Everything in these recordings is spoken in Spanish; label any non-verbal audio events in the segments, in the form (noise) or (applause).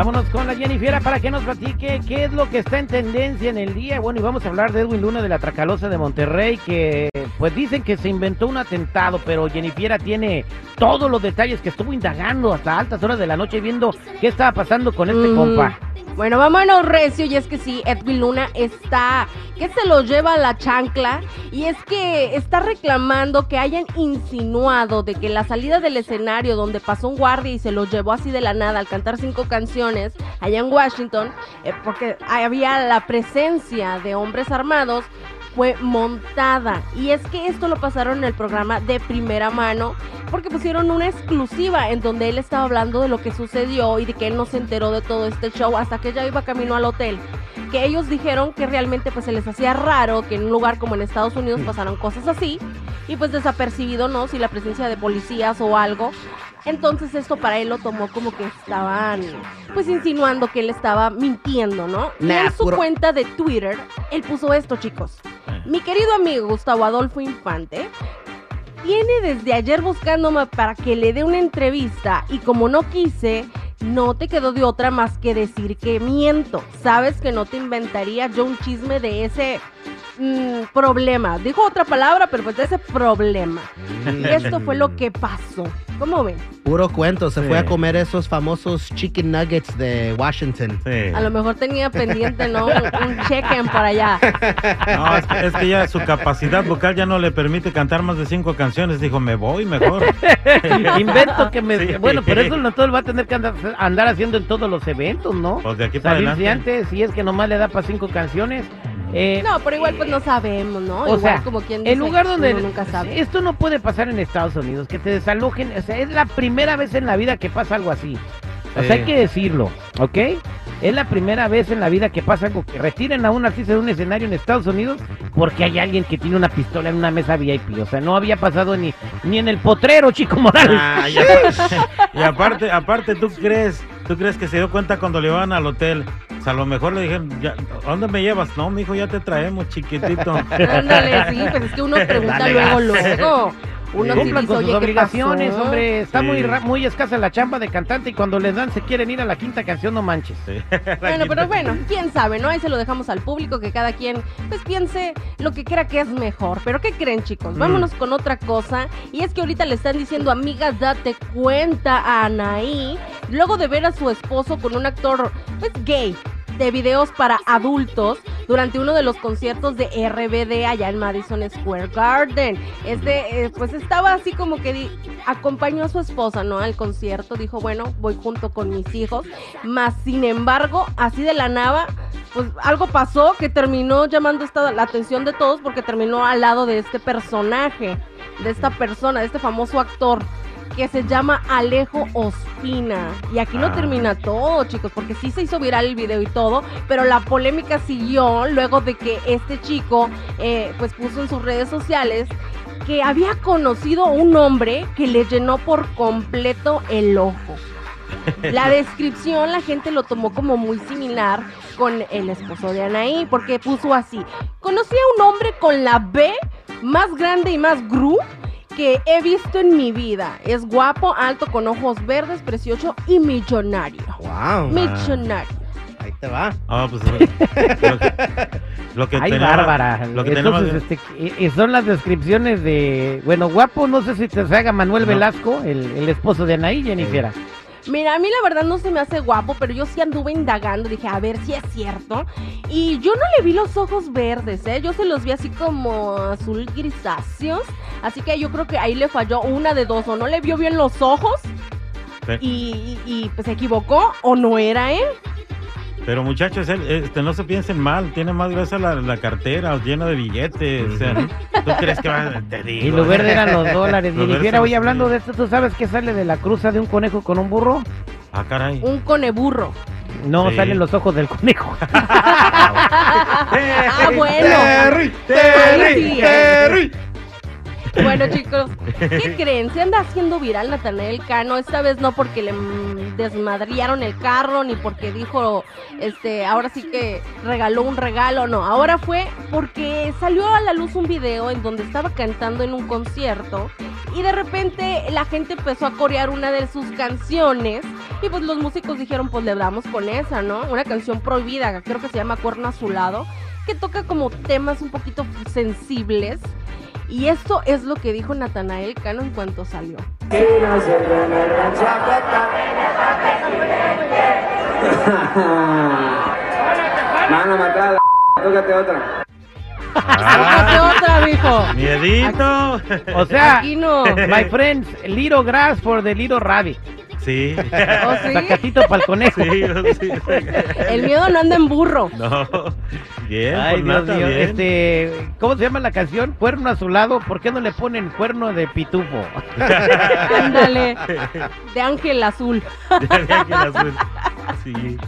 Vámonos con la Jennifer para que nos platique qué es lo que está en tendencia en el día. Bueno, y vamos a hablar de Edwin Luna de la Tracalosa de Monterrey, que pues dicen que se inventó un atentado, pero Jennifer tiene todos los detalles que estuvo indagando hasta altas horas de la noche viendo qué estaba pasando con este Mm. compa. Bueno, vámonos recio y es que sí, Edwin Luna está, que se lo lleva a la chancla y es que está reclamando que hayan insinuado de que la salida del escenario donde pasó un guardia y se lo llevó así de la nada al cantar cinco canciones allá en Washington, eh, porque había la presencia de hombres armados, fue montada. Y es que esto lo pasaron en el programa de primera mano porque pusieron una exclusiva en donde él estaba hablando de lo que sucedió y de que él no se enteró de todo este show hasta que ya iba camino al hotel. Que ellos dijeron que realmente pues se les hacía raro que en un lugar como en Estados Unidos pasaran cosas así y pues desapercibido, ¿no? Si la presencia de policías o algo. Entonces esto para él lo tomó como que estaban pues insinuando que él estaba mintiendo, ¿no? y Nah, en su puro- cuenta de Twitter, él puso esto, chicos. Mi querido amigo Gustavo Adolfo Infante tiene desde ayer buscándome para que le dé una entrevista y como no quise, no te quedó de otra más que decir que miento. Sabes que no te inventaría yo un chisme de ese mm, problema. Dijo otra palabra, pero pues de ese problema. Y esto fue lo que pasó. ¿Cómo ven? Puro cuento, se Sí. fue a comer esos famosos chicken nuggets de Washington. Sí. A lo mejor tenía pendiente, ¿no? Un, un check-in por allá. No, es que, es que ya su capacidad vocal ya no le permite cantar más de cinco canciones. Dijo, me voy mejor. (laughs) Invento que me... Sí. Bueno, pero eso no todo lo va a tener que andar, andar haciendo en todos los eventos, ¿no? Pues de aquí para Salirse adelante. antes, si es que nomás le da para cinco canciones. Eh, No, pero igual pues no sabemos, ¿no? O igual sea, como quien dice, el lugar donde uno nunca sabe. esto no puede pasar en Estados Unidos, que te desalojen, o sea, es la primera vez en la vida que pasa algo así. O sea, hay que decirlo, ¿ok? Es la primera vez en la vida que pasa algo que retiren a un artista de un escenario en Estados Unidos porque hay alguien que tiene una pistola en una mesa VIP. O sea, no había pasado ni, ni en el potrero, Chico Morales. Ah, y, aparte, (laughs) y aparte, aparte, ¿tú crees, tú crees que se dio cuenta cuando le iban al hotel? O sea, a lo mejor le dijeron, ya, ¿a dónde me llevas? No, mijo, ya te traemos, chiquitito. (laughs) Ándale, sí, pues es que uno (laughs) pregunta Dale luego, luego. Uno sí Cumplan con sus oye, ¿qué obligaciones, pasó? hombre. Está Sí. muy, ra- muy escasa la chamba de cantante y cuando les dan se quieren ir a la quinta canción, no manches. Sí. Bueno, (laughs) pero bueno, quién sabe, ¿no? Ahí se lo dejamos al público, que cada quien pues piense lo que crea que es mejor. Pero ¿qué creen, chicos? Mm. Vámonos con otra cosa. Y es que ahorita le están diciendo, amigas, date cuenta a Anaí, luego de ver a su esposo con un actor, pues, gay de videos para adultos durante uno de los conciertos de RBD allá en Madison Square Garden. Este, pues estaba así como que acompañó a su esposa, ¿no? Al concierto, dijo, bueno, voy junto con mis hijos. Más, sin embargo, así de la nada, pues algo pasó que terminó llamando esta, la atención de todos porque terminó al lado de este personaje, de esta persona, de este famoso actor que se llama Alejo Ospina. Y aquí no Ah. termina todo, chicos, porque sí se hizo viral el video y todo, pero la polémica siguió luego de que este chico eh, pues puso en sus redes sociales que había conocido a un hombre que le llenó por completo el ojo. La (laughs) descripción la gente lo tomó como muy similar con el esposo de Anaí, porque puso así, conocí a un hombre con la B más grande y más gru que he visto en mi vida. Es guapo, alto, con ojos verdes, precioso y millonario. Wow. Millonario. Ahí te va. Ah, pues, lo que, lo que (laughs) Ay, tenemos- Bárbara. Lo que Entonces, tenemos, este, y- son las descripciones de. Bueno, guapo, no sé si te se haga Manuel No. Velasco, el, el esposo de Anaí, Jennifer. Mira, a mí la verdad no se me hace guapo, pero yo sí anduve indagando, dije, a ver si es cierto. Y yo no le vi los ojos verdes, ¿eh? Yo se los vi así como azul grisáceos. Así que yo creo que ahí le falló una de dos, o no le vio bien los ojos Pe- y, y- y, pues se equivocó, o no era él. Pero muchachos, él, este, no se piensen mal, tiene más gruesa la, la cartera, llena de billetes. o sea, ¿Tú crees que va? Te digo. Y lo verde eran los dólares. (laughs) Lo oye, los hablando de esto, ¿tú sabes qué sale de la cruza de un conejo con un burro? Ah, caray. Un coneburro. No, Sí. salen los ojos del conejo. (laughs) (laughs) Ah, bueno. Terry, Terry, Terry. Bueno, chicos, ¿qué creen? Se anda haciendo viral Natanael Cano. Esta vez no porque le desmadriaron el carro, ni porque dijo, este, ahora sí que regaló un regalo, no. Ahora fue porque salió a la luz un video en donde estaba cantando en un concierto y de repente la gente empezó a corear una de sus canciones y pues los músicos dijeron, pues le damos con esa, ¿no? Una canción prohibida, creo que se llama Cuerno Azulado, que toca como temas un poquito sensibles. Y esto es lo que dijo Natanael Cano en cuanto salió. (laughs) Mano, matada, (laughs) tócate otra. Sácate otra, mijo. Miedito. O sea, Aquí no. my friends, little grass for the little rabbit. Sí. ¿Oh, sí? Sacatito para el conejo. Sí, sí. El miedo no anda en burro. No. Bien, Ay, pues Dios mío. Este, ¿cómo se llama la canción? Cuerno a su lado. ¿Por qué no le ponen cuerno de pitufo? (laughs) Ándale. De ángel azul. Ya que el azul. Sí.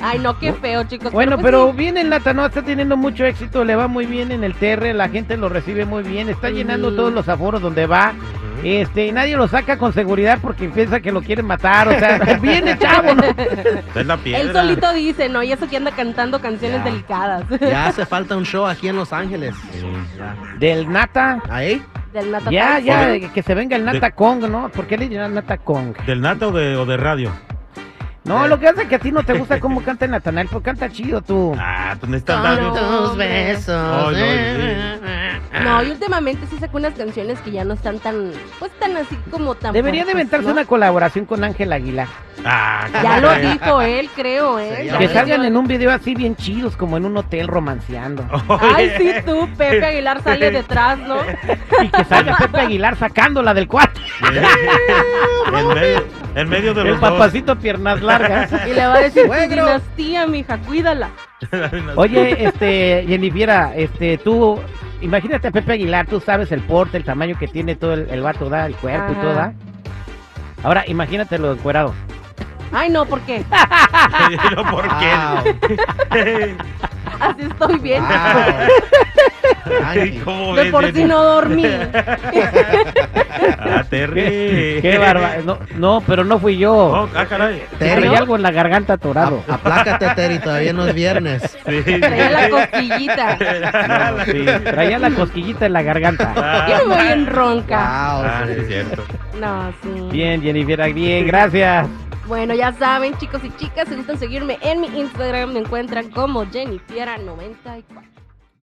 Ay, no, qué feo, chicos. Bueno, pues pero sí. bien en Latanoa, está teniendo mucho éxito, le va muy bien en el TR, la gente lo recibe muy bien, está llenando todos los aforos donde va. Este, y nadie lo saca con seguridad porque piensa que lo quieren matar, o sea, (laughs) viene chavo, ¿no? Es la piedra. Él solito dice, ¿no? Y eso que anda cantando canciones Ya. delicadas. Ya (laughs) hace falta un show aquí en Los Ángeles. Del Nata. Ahí. Del Nata Ya, ya, que se venga el Nata Kong, ¿no? ¿Por qué le dirán Nata Kong? ¿Del nata o de, o de radio? No, lo que hace es que a ti no te gusta cómo canta Natanael, pues canta chido tú. Ah, tú necesitas Con dar- tus besos. Ay, No, y últimamente sí sacó unas canciones que ya no están tan, pues tan así como tan Debería de fuertes, inventarse ¿no? una colaboración con Ángel Aguilar. Ah, Ya lo ¿cómo dijo él, creo, ¿eh? Sí, Que salgan en un video así bien chidos, como en un hotel romanceando. Ay, sí, tú, Pepe Aguilar sale detrás, ¿no? Y que salga Pepe Aguilar sacándola del cuarto. (laughs) en, medio, en medio de El los dos. papacito piernas largas. Y le va a decir, Suegro. dinastía, mija, cuídala. (laughs) Oye, este, Jennifer, este, tú, imagínate a Pepe Aguilar, tú sabes el porte, el tamaño que tiene todo el, el vato, da, el cuerpo y todo, ¿da? Ahora, imagínatelo encuerado. Ay, no, ¿por qué? (laughs) Pero, ¿Por qué? Así estoy bien. Wow. (laughs) Ángel. ¿Cómo De ves, por sí Jenny? no dormí. (laughs) (laughs) Ah, Terry. Qué barba. No, no, pero no fui yo. Oh, ah, caray. Terry. Traía algo en la garganta atorado. A- Aplácate, Terry, todavía no es viernes. Sí. Traía la cosquillita. (laughs) No, sí, traía la cosquillita en la garganta. Ah, (laughs) Yo voy en ronca. Wow, Ah, sí. es cierto. No, sí. Bien, Jennifer, bien, gracias. Bueno, ya saben, chicos y chicas, si gustan seguirme en mi Instagram, me encuentran como Jennifiera94.